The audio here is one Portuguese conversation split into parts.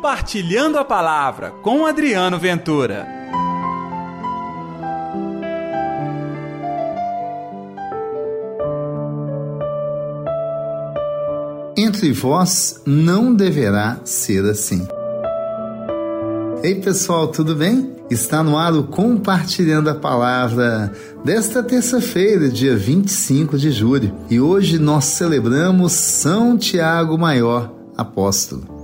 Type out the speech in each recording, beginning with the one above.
Compartilhando a Palavra com Adriano Ventura. Entre vós não deverá ser assim. Ei pessoal, tudo bem? Está no ar o Compartilhando a Palavra desta terça-feira, dia 25 de julho. E hoje nós celebramos São Tiago Maior, apóstolo.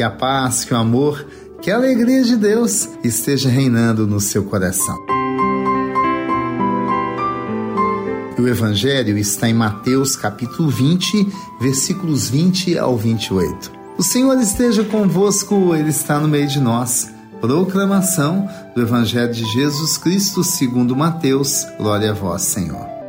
Que a paz, que o amor, que a alegria de Deus esteja reinando no seu coração. O Evangelho está em Mateus capítulo 20, versículos 20 ao 28. O Senhor esteja convosco, Ele está no meio de nós. Proclamação do Evangelho de Jesus Cristo segundo Mateus. Glória a vós, Senhor.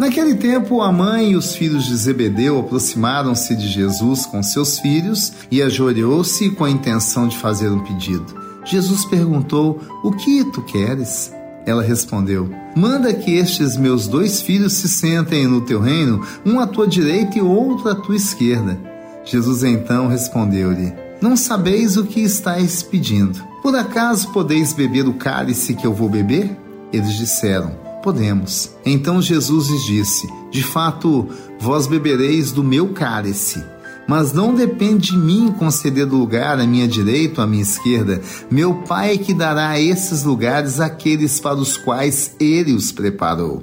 Naquele tempo, a mãe e os filhos de Zebedeu aproximaram-se de Jesus com seus filhos e ajoelhou-se com a intenção de fazer um pedido. Jesus perguntou: O que tu queres? Ela respondeu: Manda que estes meus dois filhos se sentem no teu reino, um à tua direita e outro à tua esquerda. Jesus então respondeu-lhe: Não sabeis o que estáis pedindo. Por acaso podeis beber o cálice que eu vou beber? Eles disseram: Podemos. Então Jesus lhes disse: De fato, vós bebereis do meu cálice. Mas não depende de mim conceder lugar à minha direita ou à minha esquerda. Meu Pai é que dará esses lugares àqueles para os quais ele os preparou.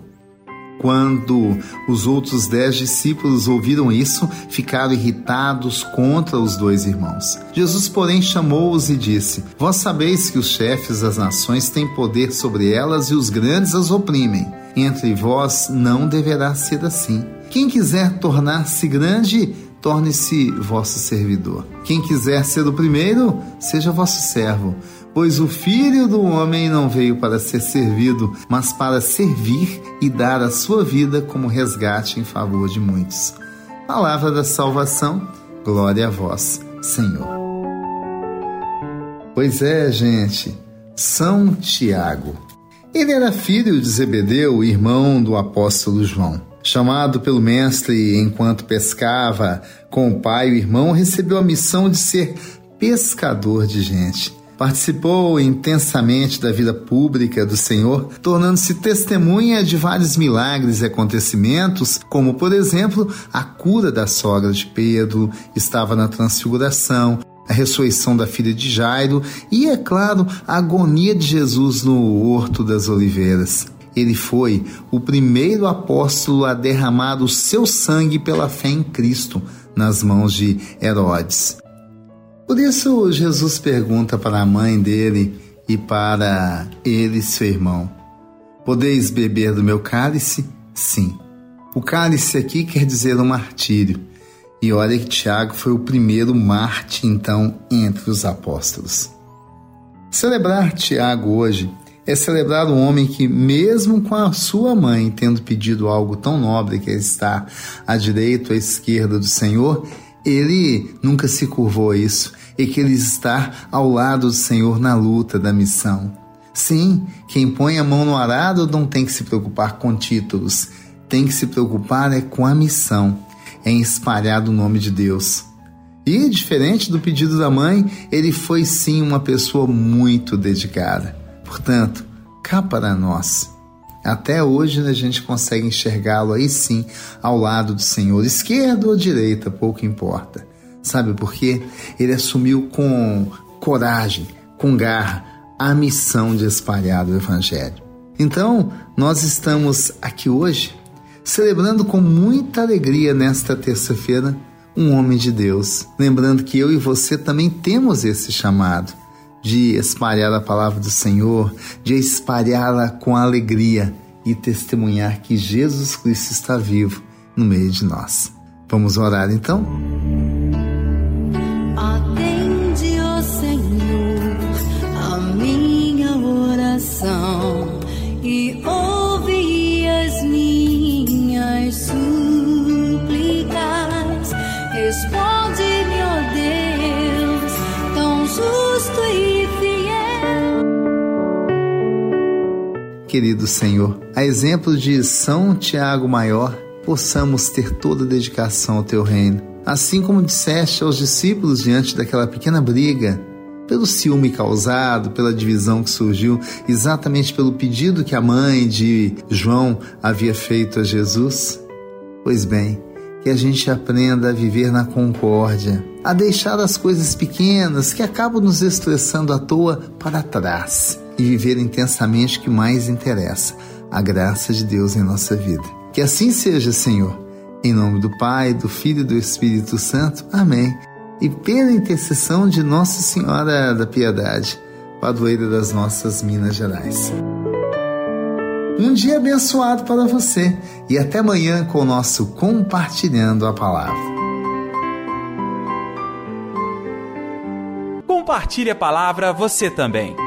Quando os outros dez discípulos ouviram isso, ficaram irritados contra os dois irmãos. Jesus, porém, chamou-os e disse: Vós sabeis que os chefes das nações têm poder sobre elas e os grandes as oprimem. Entre vós não deverá ser assim. Quem quiser tornar-se grande, torne-se vosso servidor. Quem quiser ser o primeiro, seja vosso servo. Pois o filho do homem não veio para ser servido, mas para servir e dar a sua vida como resgate em favor de muitos. Palavra da salvação, glória a vós, Senhor. Pois é, gente, São Tiago. Ele era filho de Zebedeu, irmão do apóstolo João. Chamado pelo mestre enquanto pescava com o pai, o irmão recebeu a missão de ser pescador de gente. Participou intensamente da vida pública do Senhor, tornando-se testemunha de vários milagres e acontecimentos, como, por exemplo, a cura da sogra de Pedro, estava na transfiguração, a ressurreição da filha de Jairo e, é claro, a agonia de Jesus no Horto das Oliveiras. Ele foi o primeiro apóstolo a derramar o seu sangue pela fé em Cristo nas mãos de Herodes. Por isso, Jesus pergunta para a mãe dele e para ele, seu irmão: Podeis beber do meu cálice? Sim. O cálice aqui quer dizer um martírio. E olha que Tiago foi o primeiro Marte, então, entre os apóstolos. Celebrar Tiago hoje é celebrar um homem que, mesmo com a sua mãe tendo pedido algo tão nobre que é estar à direita ou à esquerda do Senhor, ele nunca se curvou a isso e que ele está ao lado do Senhor na luta da missão. Sim, quem põe a mão no arado não tem que se preocupar com títulos, tem que se preocupar é com a missão, em espalhar o nome de Deus. E, diferente do pedido da mãe, ele foi sim uma pessoa muito dedicada. Portanto, cá para nós. Até hoje a gente consegue enxergá-lo aí sim, ao lado do Senhor, esquerda ou direita, pouco importa. Sabe por quê? Ele assumiu com coragem, com garra, a missão de espalhar o Evangelho. Então, nós estamos aqui hoje celebrando com muita alegria nesta terça-feira um homem de Deus. Lembrando que eu e você também temos esse chamado de espalhar a palavra do Senhor, de espalhá-la com alegria e testemunhar que Jesus Cristo está vivo no meio de nós. Vamos orar então? Querido Senhor, a exemplo de São Tiago Maior, possamos ter toda a dedicação ao teu reino, Assim como disseste aos discípulos diante daquela pequena briga, pelo ciúme causado, pela divisão que surgiu, exatamente pelo pedido que a mãe de João havia feito a Jesus? Pois bem, que a gente aprenda a viver na concórdia, a deixar as coisas pequenas que acabam nos estressando à toa para trás e viver intensamente o que mais interessa, a graça de Deus em nossa vida. Que assim seja, Senhor. Em nome do Pai, do Filho e do Espírito Santo. Amém. E pela intercessão de Nossa Senhora da Piedade, padroeira das nossas Minas Gerais. Um dia abençoado para você e até amanhã com o nosso Compartilhando a Palavra. Compartilhe a palavra você também.